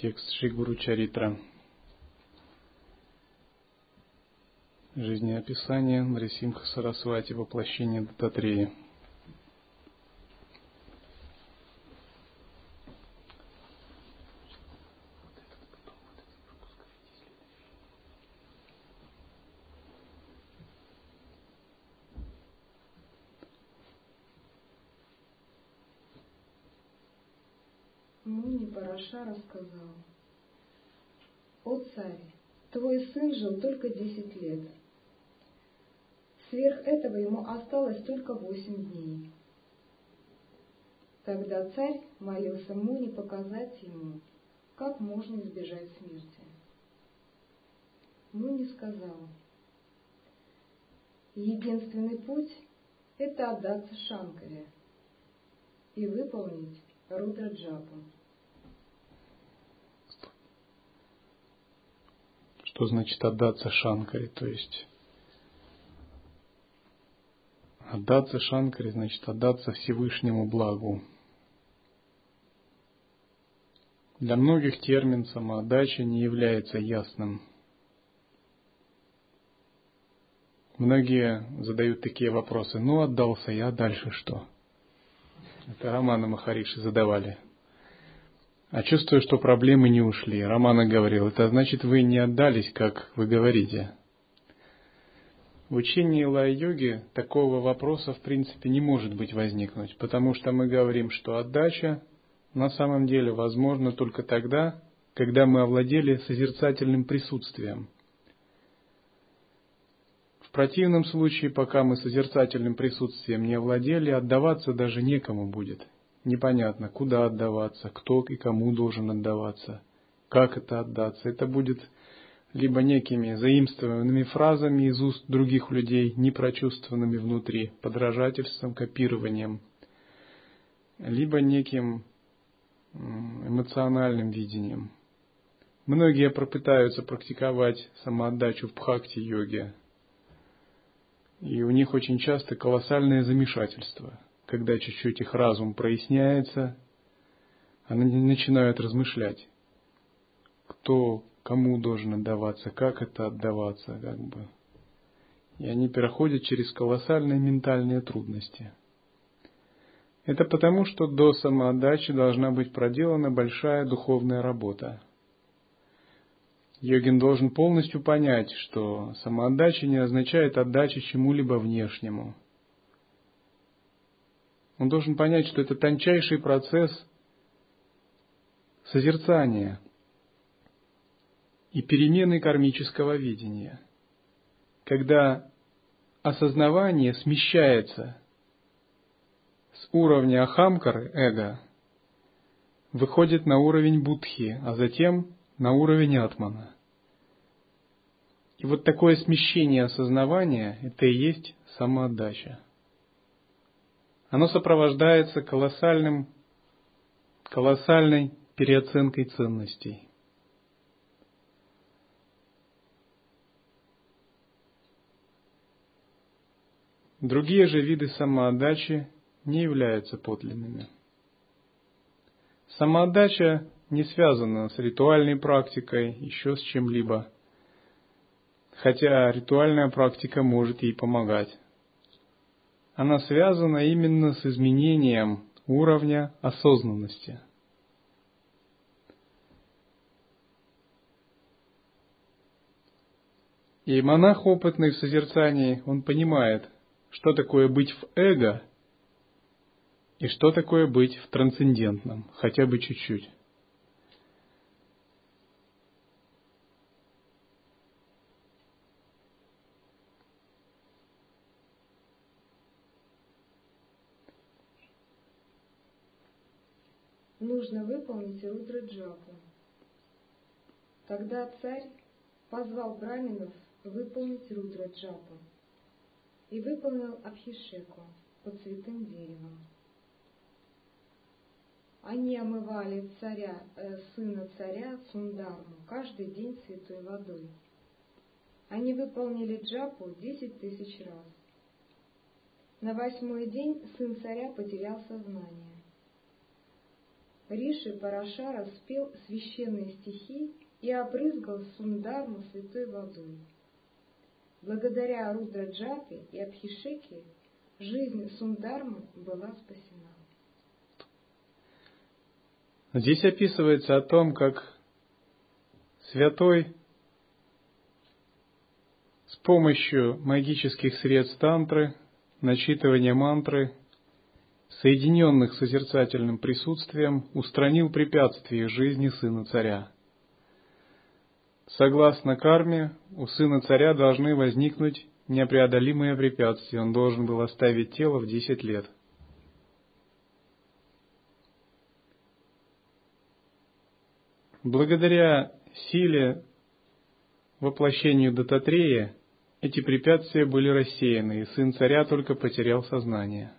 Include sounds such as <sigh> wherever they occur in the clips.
Текст Шигуру Чаритра. Жизнеописание Нарисимха Сарасвати воплощение Дататрея. Параша рассказал, «О царь, твой сын жил только десять лет. Сверх этого ему осталось только восемь дней. Тогда царь молился Муни показать ему, как можно избежать смерти. Муни сказал, единственный путь – это отдаться Шанкаре и выполнить Рудраджапу. Что значит отдаться Шанкаре? То есть отдаться Шанкаре значит отдаться Всевышнему благу. Для многих термин самоотдача не является ясным. Многие задают такие вопросы. Ну, отдался я, дальше что? Это Романа Махариши задавали. А чувствую, что проблемы не ушли. Романа говорил, это значит, вы не отдались, как вы говорите. В учении лай-йоги такого вопроса в принципе не может быть возникнуть, потому что мы говорим, что отдача на самом деле возможна только тогда, когда мы овладели созерцательным присутствием – противном случае, пока мы созерцательным присутствием не овладели, отдаваться даже некому будет. Непонятно, куда отдаваться, кто и кому должен отдаваться, как это отдаться. Это будет либо некими заимствованными фразами из уст других людей, непрочувствованными внутри, подражательством, копированием, либо неким эмоциональным видением. Многие попытаются практиковать самоотдачу в бхакти-йоге, и у них очень часто колоссальное замешательство, когда чуть-чуть их разум проясняется, они начинают размышлять, кто кому должен отдаваться, как это отдаваться, как бы. И они переходят через колоссальные ментальные трудности. Это потому, что до самоотдачи должна быть проделана большая духовная работа – Йогин должен полностью понять, что самоотдача не означает отдача чему-либо внешнему. Он должен понять, что это тончайший процесс созерцания и перемены кармического видения, когда осознавание смещается с уровня ахамкары, эго, выходит на уровень будхи, а затем на уровень атмана. И вот такое смещение осознавания – это и есть самоотдача. Оно сопровождается колоссальным, колоссальной переоценкой ценностей. Другие же виды самоотдачи не являются подлинными. Самоотдача не связана с ритуальной практикой, еще с чем-либо – хотя ритуальная практика может ей помогать. Она связана именно с изменением уровня осознанности. И монах, опытный в созерцании, он понимает, что такое быть в эго и что такое быть в трансцендентном, хотя бы чуть-чуть. Нужно выполнить Рудра Джапу. Тогда царь позвал браминов выполнить Рудра Джапу и выполнил Абхишеку под святым деревом. Они омывали царя, э, сына царя Сундарму каждый день святой водой. Они выполнили джапу десять тысяч раз. На восьмой день сын царя потерял сознание. Риши Парашара спел священные стихи и опрызгал Сундарму святой водой. Благодаря Рудраджапе и Абхишеке жизнь Сундармы была спасена. Здесь описывается о том, как святой с помощью магических средств тантры, начитывания мантры, соединенных созерцательным присутствием, устранил препятствия жизни сына царя. Согласно карме, у сына царя должны возникнуть непреодолимые препятствия. Он должен был оставить тело в десять лет – Благодаря силе воплощению Дататрея эти препятствия были рассеяны, и сын царя только потерял сознание.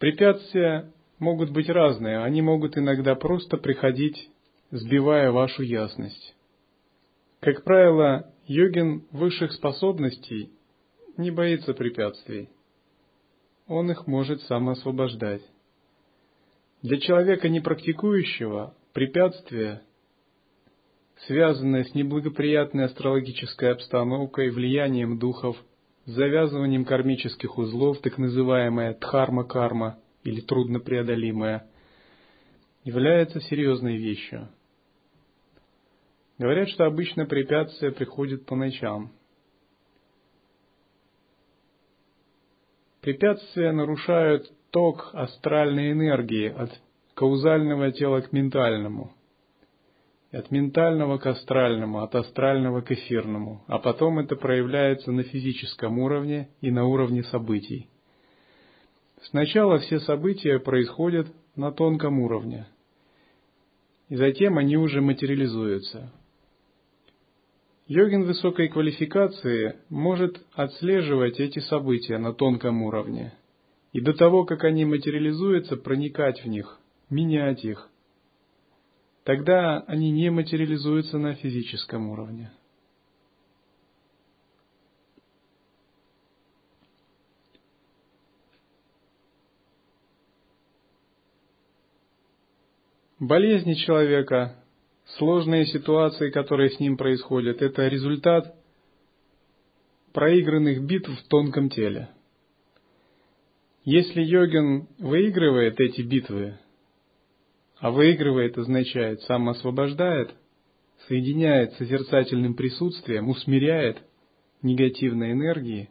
Препятствия могут быть разные, они могут иногда просто приходить, сбивая вашу ясность. Как правило, йогин высших способностей не боится препятствий. Он их может сам освобождать. Для человека непрактикующего препятствие, связанное с неблагоприятной астрологической обстановкой, влиянием духов, завязыванием кармических узлов, так называемая дхарма-карма или труднопреодолимая, является серьезной вещью. Говорят, что обычно препятствия приходят по ночам. Препятствия нарушают ток астральной энергии от каузального тела к ментальному, от ментального к астральному, от астрального к эфирному, а потом это проявляется на физическом уровне и на уровне событий. Сначала все события происходят на тонком уровне, и затем они уже материализуются. Йогин высокой квалификации может отслеживать эти события на тонком уровне – и до того, как они материализуются, проникать в них, менять их. Тогда они не материализуются на физическом уровне. Болезни человека, сложные ситуации, которые с ним происходят, это результат проигранных битв в тонком теле – если йогин выигрывает эти битвы, а выигрывает означает сам освобождает, соединяет созерцательным присутствием, усмиряет негативные энергии,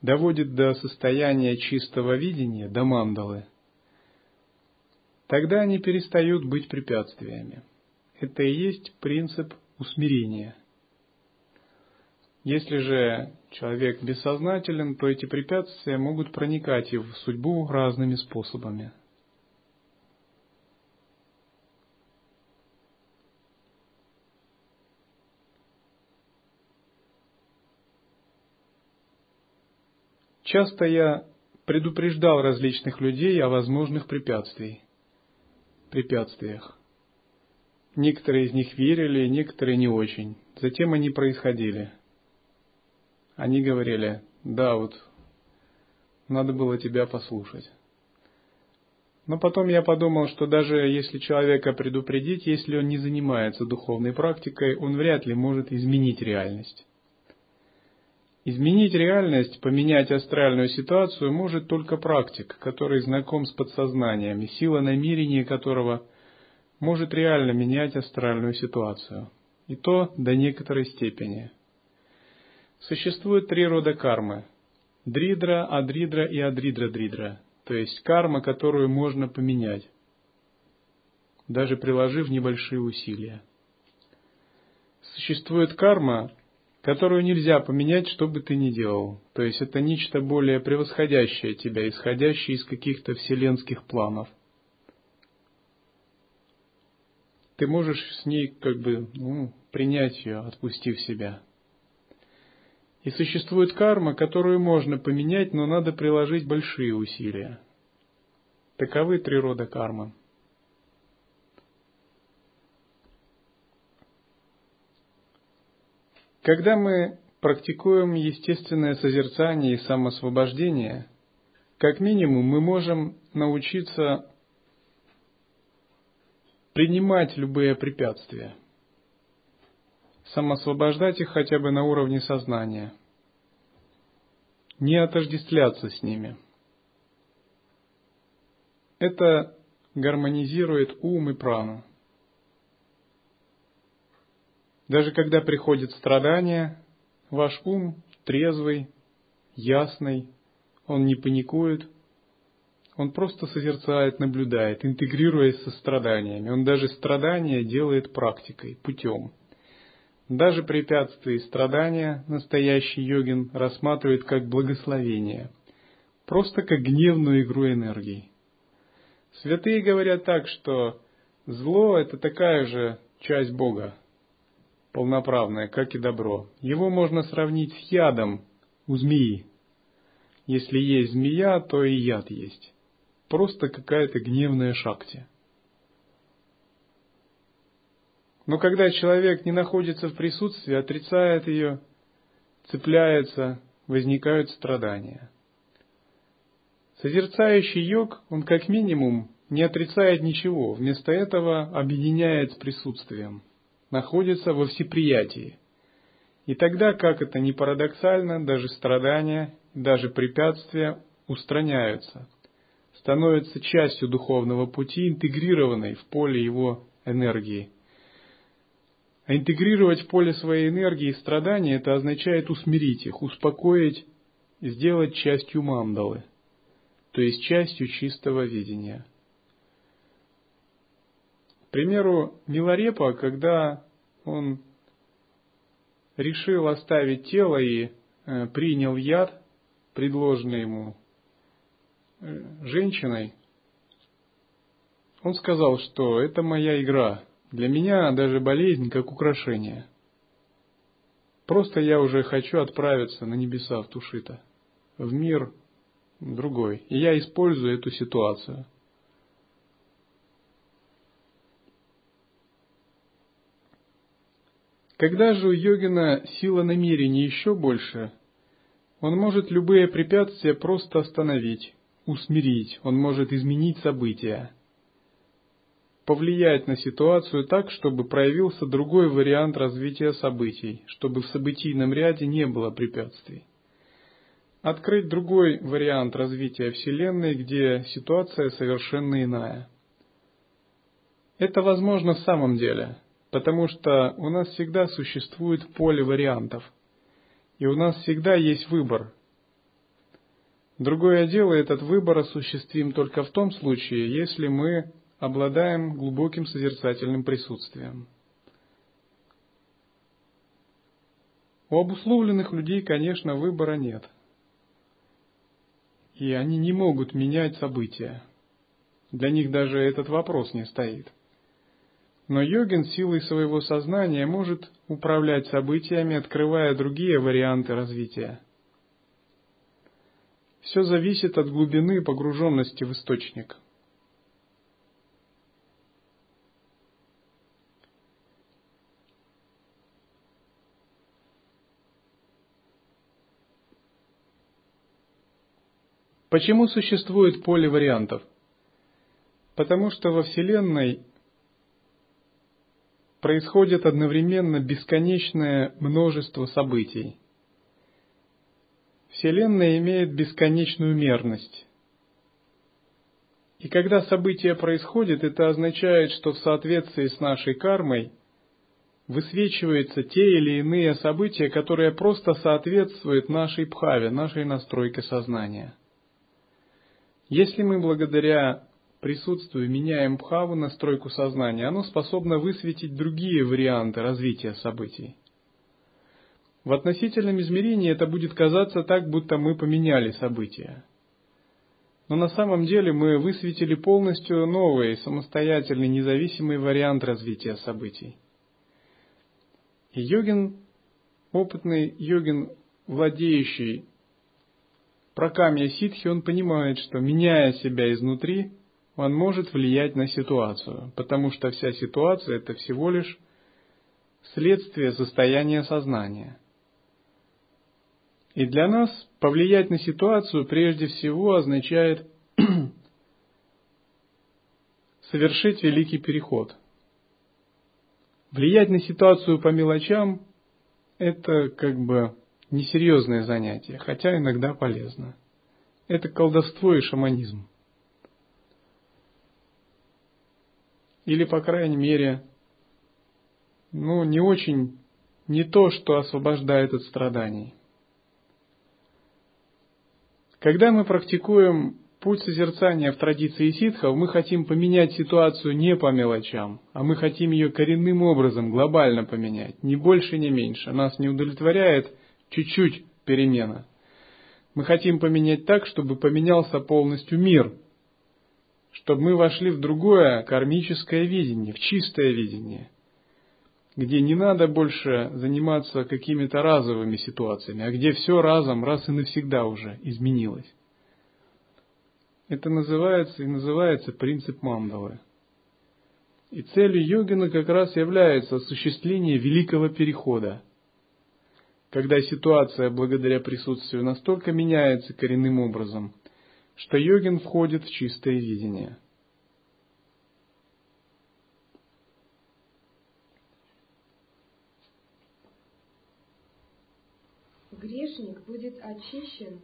доводит до состояния чистого видения, до мандалы, тогда они перестают быть препятствиями. Это и есть принцип усмирения. Если же человек бессознателен, то эти препятствия могут проникать и в судьбу разными способами. Часто я предупреждал различных людей о возможных препятствиях. препятствиях. Некоторые из них верили, некоторые не очень. Затем они происходили – они говорили, да, вот надо было тебя послушать. Но потом я подумал, что даже если человека предупредить, если он не занимается духовной практикой, он вряд ли может изменить реальность. Изменить реальность, поменять астральную ситуацию может только практик, который знаком с подсознанием, и сила намерения которого может реально менять астральную ситуацию. И то до некоторой степени – Существует три рода кармы. Дридра, адридра и адридра-дридра. То есть карма, которую можно поменять, даже приложив небольшие усилия. Существует карма, которую нельзя поменять, что бы ты ни делал. То есть это нечто более превосходящее тебя, исходящее из каких-то вселенских планов. Ты можешь с ней как бы ну, принять ее, отпустив себя. И существует карма, которую можно поменять, но надо приложить большие усилия. Таковы три рода кармы. Когда мы практикуем естественное созерцание и самосвобождение, как минимум мы можем научиться принимать любые препятствия, самосвобождать их хотя бы на уровне сознания, не отождествляться с ними. Это гармонизирует ум и прану. Даже когда приходит страдание, ваш ум трезвый, ясный, он не паникует, он просто созерцает, наблюдает, интегрируясь со страданиями. Он даже страдания делает практикой, путем. Даже препятствия и страдания настоящий йогин рассматривает как благословение, просто как гневную игру энергии. Святые говорят так, что зло – это такая же часть Бога, полноправное, как и добро. Его можно сравнить с ядом у змеи. Если есть змея, то и яд есть. Просто какая-то гневная шакти. Но когда человек не находится в присутствии, отрицает ее, цепляется, возникают страдания. Созерцающий йог, он как минимум не отрицает ничего, вместо этого объединяет с присутствием – находится во всеприятии. И тогда, как это ни парадоксально, даже страдания, даже препятствия устраняются, становятся частью духовного пути, интегрированной в поле его энергии. А интегрировать в поле своей энергии страдания, это означает усмирить их, успокоить, сделать частью мандалы, то есть частью чистого видения – примеру, Миларепа, когда он решил оставить тело и э, принял яд, предложенный ему э, женщиной, он сказал, что это моя игра. Для меня даже болезнь как украшение. Просто я уже хочу отправиться на небеса в Тушита, в мир другой. И я использую эту ситуацию – Когда же у йогина сила намерения еще больше, он может любые препятствия просто остановить, усмирить, он может изменить события, повлиять на ситуацию так, чтобы проявился другой вариант развития событий, чтобы в событийном ряде не было препятствий. Открыть другой вариант развития Вселенной, где ситуация совершенно иная. Это возможно в самом деле – потому что у нас всегда существует поле вариантов, и у нас всегда есть выбор. Другое дело, этот выбор осуществим только в том случае, если мы обладаем глубоким созерцательным присутствием. У обусловленных людей, конечно, выбора нет. И они не могут менять события. Для них даже этот вопрос не стоит – но йогин силой своего сознания может управлять событиями, открывая другие варианты развития. Все зависит от глубины погруженности в источник. Почему существует поле вариантов? Потому что во Вселенной происходит одновременно бесконечное множество событий. Вселенная имеет бесконечную мерность. И когда событие происходит, это означает, что в соответствии с нашей кармой высвечиваются те или иные события, которые просто соответствуют нашей пхаве, нашей настройке сознания. Если мы благодаря присутствуя, меняем бхаву, настройку сознания, оно способно высветить другие варианты развития событий. В относительном измерении это будет казаться так, будто мы поменяли события. Но на самом деле мы высветили полностью новый, самостоятельный, независимый вариант развития событий. И йогин, опытный йогин, владеющий прокамья ситхи, он понимает, что меняя себя изнутри, он может влиять на ситуацию, потому что вся ситуация это всего лишь следствие состояния сознания. И для нас повлиять на ситуацию прежде всего означает <clears throat> совершить великий переход. Влиять на ситуацию по мелочам – это как бы несерьезное занятие, хотя иногда полезно. Это колдовство и шаманизм. Или, по крайней мере, ну, не очень, не то, что освобождает от страданий. Когда мы практикуем путь созерцания в традиции ситхов, мы хотим поменять ситуацию не по мелочам, а мы хотим ее коренным образом, глобально поменять, ни больше, ни меньше. Нас не удовлетворяет чуть-чуть перемена. Мы хотим поменять так, чтобы поменялся полностью мир, чтобы мы вошли в другое кармическое видение, в чистое видение – где не надо больше заниматься какими-то разовыми ситуациями, а где все разом, раз и навсегда уже изменилось. Это называется и называется принцип мандалы. И целью йогина как раз является осуществление великого перехода, когда ситуация благодаря присутствию настолько меняется коренным образом, что йогин входит в чистое видение – грешник будет очищен,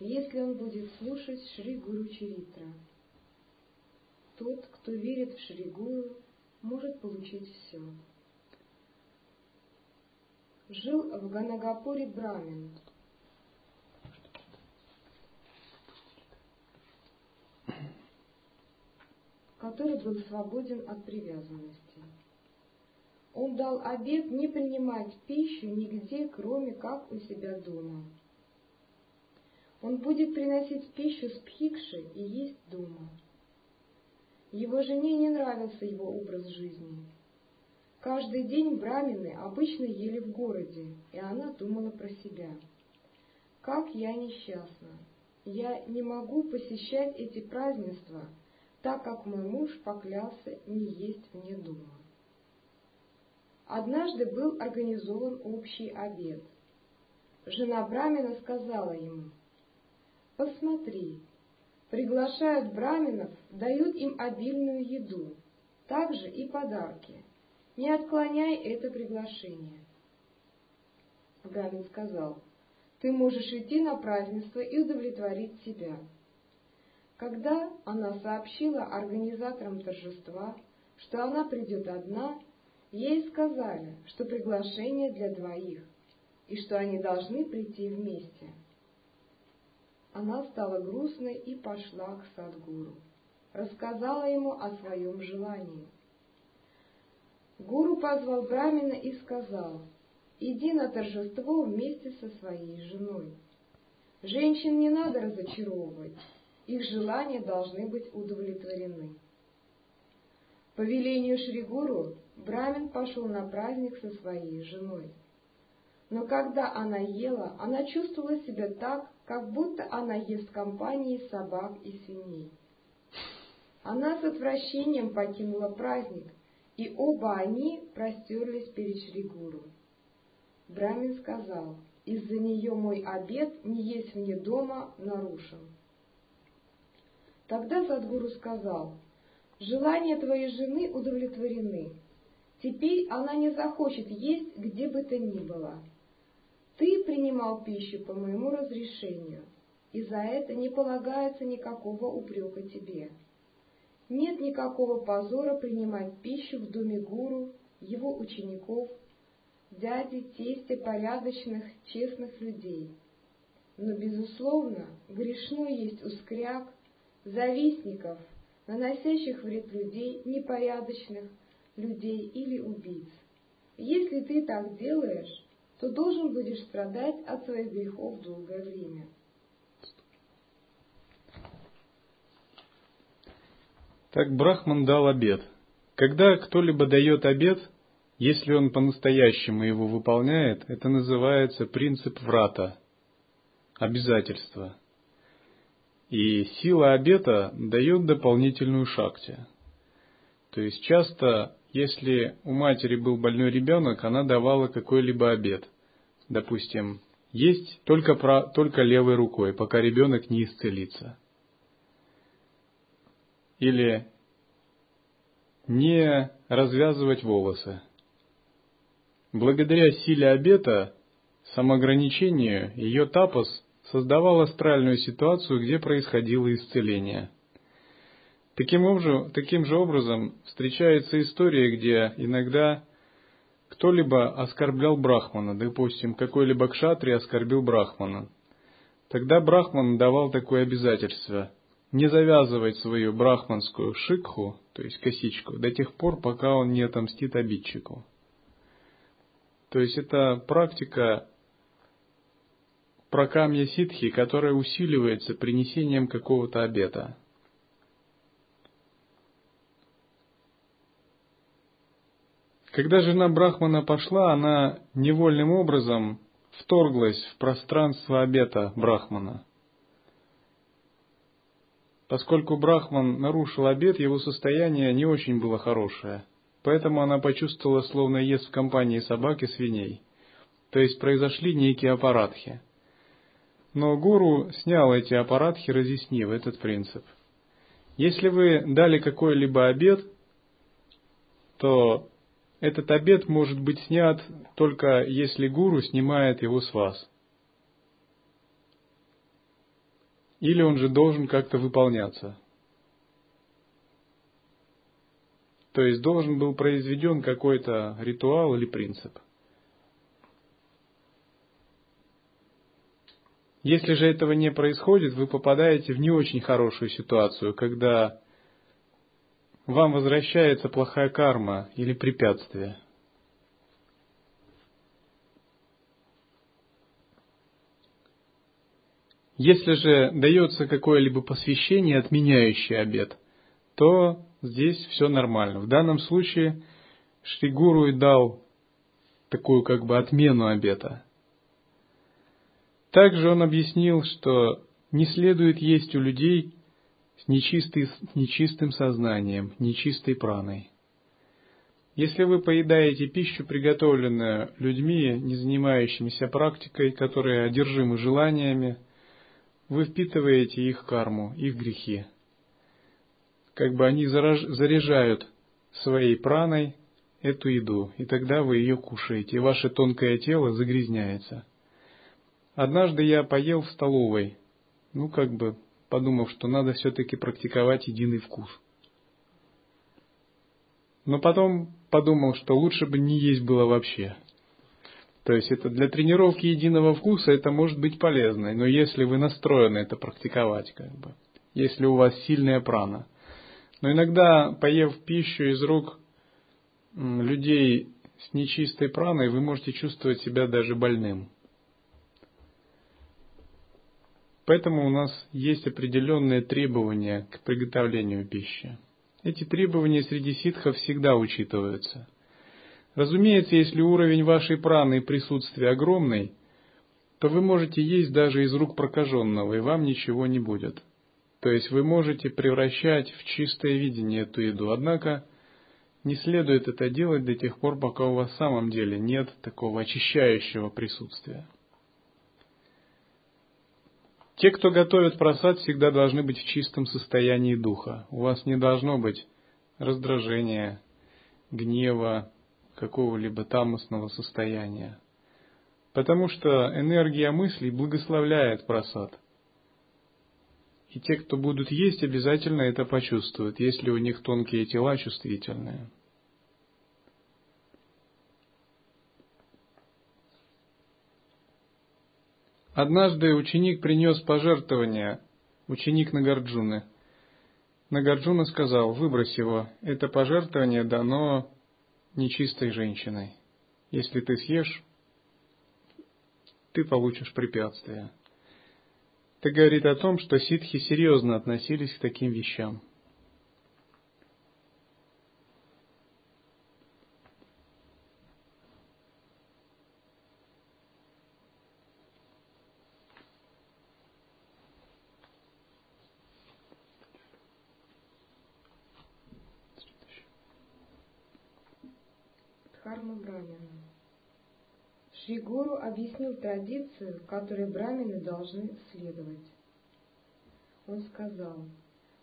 если он будет слушать Шри Гуру Чаритра. Тот, кто верит в Шри Гуру, может получить все. Жил в Ганагапуре Брамин. Который был свободен от привязанности. Он дал обет не принимать пищу нигде, кроме как у себя дома. Он будет приносить пищу с пхикши и есть дома. Его жене не нравился его образ жизни. Каждый день брамины обычно ели в городе, и она думала про себя. Как я несчастна! Я не могу посещать эти празднества, так как мой муж поклялся не есть вне дома. Однажды был организован общий обед. Жена Брамина сказала ему, «Посмотри, приглашают браминов, дают им обильную еду, также и подарки. Не отклоняй это приглашение». Брамин сказал, «Ты можешь идти на празднество и удовлетворить себя». Когда она сообщила организаторам торжества, что она придет одна, Ей сказали, что приглашение для двоих, и что они должны прийти вместе. Она стала грустной и пошла к Садгуру. Рассказала ему о своем желании. Гуру позвал Брамина и сказал, «Иди на торжество вместе со своей женой. Женщин не надо разочаровывать, их желания должны быть удовлетворены». По велению Шри Гуру Брамин пошел на праздник со своей женой. Но когда она ела, она чувствовала себя так, как будто она ест в компании собак и свиней. Она с отвращением покинула праздник, и оба они простерлись перед Шригуру. Брамин сказал, из-за нее мой обед не есть вне дома нарушен. Тогда Садгуру сказал, желания твоей жены удовлетворены, Теперь она не захочет есть где бы то ни было. Ты принимал пищу по моему разрешению, и за это не полагается никакого упрека тебе. Нет никакого позора принимать пищу в доме гуру, его учеников, дяди, тестя, порядочных, честных людей. Но, безусловно, грешно есть ускряк, завистников, наносящих вред людей непорядочных, людей или убийц. Если ты так делаешь, то должен будешь страдать от своих грехов долгое время. Так Брахман дал обед. Когда кто-либо дает обед, если он по-настоящему его выполняет, это называется принцип врата, обязательство. И сила обета дает дополнительную шакти. То есть часто, если у матери был больной ребенок, она давала какой-либо обед. Допустим, есть только, про, только левой рукой, пока ребенок не исцелится. Или не развязывать волосы. Благодаря силе обета, самоограничению, ее тапос создавал астральную ситуацию, где происходило исцеление. Таким, образом, таким же образом встречается история, где иногда кто-либо оскорблял Брахмана, допустим, какой-либо кшатри оскорбил Брахмана. Тогда Брахман давал такое обязательство – не завязывать свою брахманскую шикху, то есть косичку, до тех пор, пока он не отомстит обидчику. То есть это практика прокамья ситхи, которая усиливается принесением какого-то обета. Когда жена Брахмана пошла, она невольным образом вторглась в пространство обета Брахмана. Поскольку Брахман нарушил обет, его состояние не очень было хорошее. Поэтому она почувствовала, словно ест в компании собак и свиней. То есть произошли некие аппаратхи. Но гуру снял эти аппаратхи, разъяснив этот принцип. Если вы дали какой-либо обед, то этот обед может быть снят только если гуру снимает его с вас. Или он же должен как-то выполняться. То есть должен был произведен какой-то ритуал или принцип. Если же этого не происходит, вы попадаете в не очень хорошую ситуацию, когда вам возвращается плохая карма или препятствие. Если же дается какое-либо посвящение, отменяющее обед, то здесь все нормально. В данном случае Шригуру и дал такую как бы отмену обета. Также он объяснил, что не следует есть у людей с, нечистой, с нечистым сознанием, нечистой праной. Если вы поедаете пищу, приготовленную людьми, не занимающимися практикой, которые одержимы желаниями, вы впитываете их карму, их грехи. Как бы они заряжают своей праной эту еду, и тогда вы ее кушаете, и ваше тонкое тело загрязняется. Однажды я поел в столовой, ну как бы подумав, что надо все-таки практиковать единый вкус. Но потом подумал, что лучше бы не есть было вообще. То есть это для тренировки единого вкуса это может быть полезно, но если вы настроены это практиковать, как бы, если у вас сильная прана. Но иногда, поев пищу из рук людей с нечистой праной, вы можете чувствовать себя даже больным. Поэтому у нас есть определенные требования к приготовлению пищи. Эти требования среди ситхов всегда учитываются – Разумеется, если уровень вашей праны и присутствия огромный, то вы можете есть даже из рук прокаженного, и вам ничего не будет. То есть вы можете превращать в чистое видение эту еду. Однако не следует это делать до тех пор, пока у вас в самом деле нет такого очищающего присутствия. Те, кто готовит просад, всегда должны быть в чистом состоянии духа. У вас не должно быть раздражения, гнева, какого-либо тамосного состояния. Потому что энергия мыслей благословляет просад. И те, кто будут есть, обязательно это почувствуют, если у них тонкие тела чувствительные. Однажды ученик принес пожертвование, ученик Нагарджуны. Нагарджуна сказал, выбрось его, это пожертвование дано нечистой женщиной. Если ты съешь, ты получишь препятствия. Это говорит о том, что ситхи серьезно относились к таким вещам. Дхарма Брамина. Шри Гуру объяснил традицию, которой брамины должны следовать. Он сказал,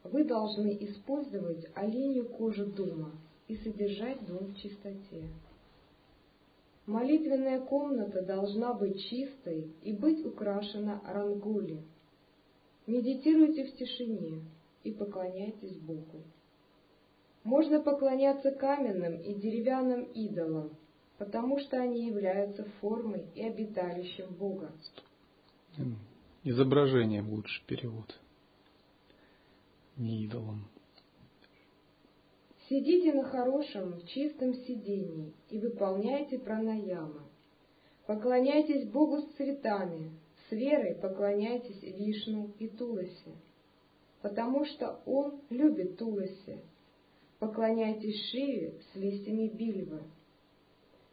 вы должны использовать оленью кожу дома и содержать дом в чистоте. Молитвенная комната должна быть чистой и быть украшена рангули. Медитируйте в тишине и поклоняйтесь Богу. Можно поклоняться каменным и деревянным идолам, потому что они являются формой и обиталищем Бога. Изображением лучше перевод. Не идолом. Сидите на хорошем, чистом сидении и выполняйте пранаямы. Поклоняйтесь Богу с цветами, с верой поклоняйтесь Вишну и Туласе, потому что Он любит Туласе. Поклоняйтесь Шиве с листьями бильвы.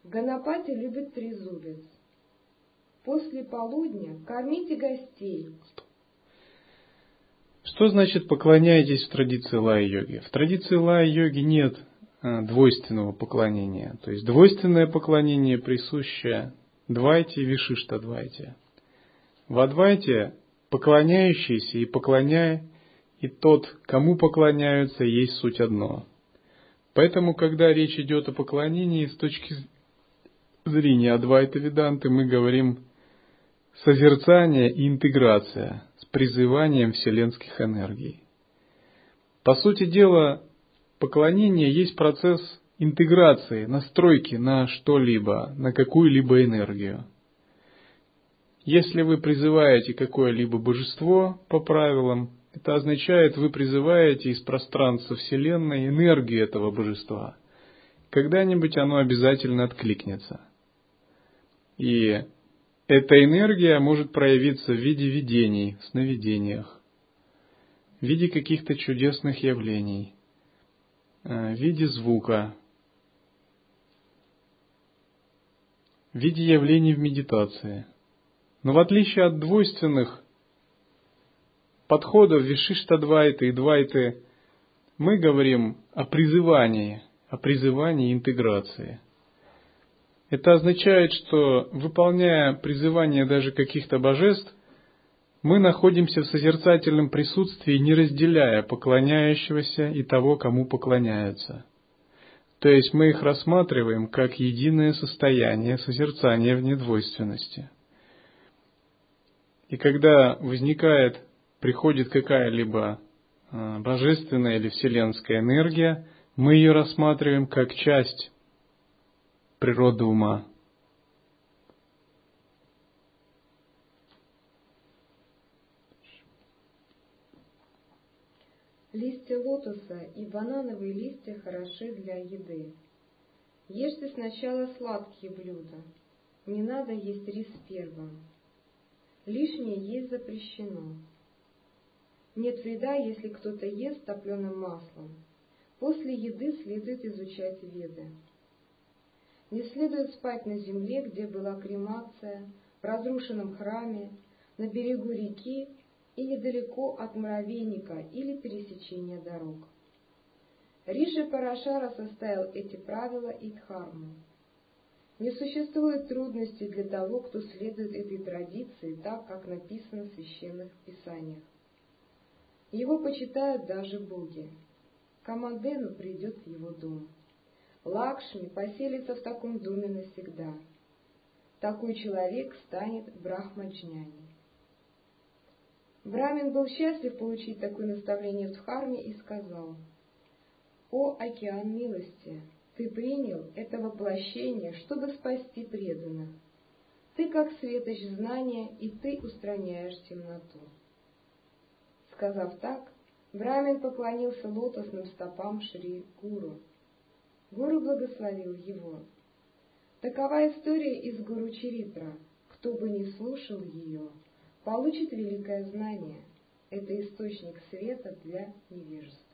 Ганапати любит трезубец. После полудня кормите гостей. Что значит поклоняйтесь в традиции лая-йоги? В традиции лая-йоги нет а, двойственного поклонения. То есть двойственное поклонение присуще Двайте и Вишишта Двайте. В Адвайте поклоняющийся и поклоняя, и тот, кому поклоняются, есть суть одно. Поэтому, когда речь идет о поклонении с точки зрения Адвайта Веданты, мы говорим созерцание и интеграция с призыванием вселенских энергий. По сути дела, поклонение есть процесс интеграции, настройки на что-либо, на какую-либо энергию. Если вы призываете какое-либо божество по правилам, это означает, вы призываете из пространства Вселенной энергию этого божества. Когда-нибудь оно обязательно откликнется. И эта энергия может проявиться в виде видений, сновидениях, в виде каких-то чудесных явлений, э, в виде звука, в виде явлений в медитации. Но в отличие от двойственных подходов Вишишта-двайты и двайты, мы говорим о призывании, о призывании интеграции – это означает, что выполняя призывание даже каких-то божеств, мы находимся в созерцательном присутствии, не разделяя поклоняющегося и того, кому поклоняются. То есть мы их рассматриваем как единое состояние созерцания в недвойственности. И когда возникает, приходит какая-либо а, божественная или вселенская энергия, мы ее рассматриваем как часть природы ума. Листья лотоса и банановые листья хороши для еды. Ешьте сначала сладкие блюда. Не надо есть рис первым. Лишнее есть запрещено. Нет вреда, если кто-то ест топленым маслом. После еды следует изучать веды. Не следует спать на земле, где была кремация, в разрушенном храме, на берегу реки и недалеко от муравейника или пересечения дорог. Риши Парашара составил эти правила и дхарму. Не существует трудностей для того, кто следует этой традиции так, как написано в священных писаниях. Его почитают даже боги. Камадену придет в его дом. Лакшми поселится в таком доме навсегда. Такой человек станет брахмаджняни. Брамин был счастлив получить такое наставление в Дхарме и сказал, «О, океан милости, ты принял это воплощение, чтобы спасти преданных. Ты как светоч знания, и ты устраняешь темноту». Сказав так, Брамин поклонился лотосным стопам Шри Гуру Гуру благословил его. Такова история из Гуру Чаритра. Кто бы не слушал ее, получит великое знание. Это источник света для невежества.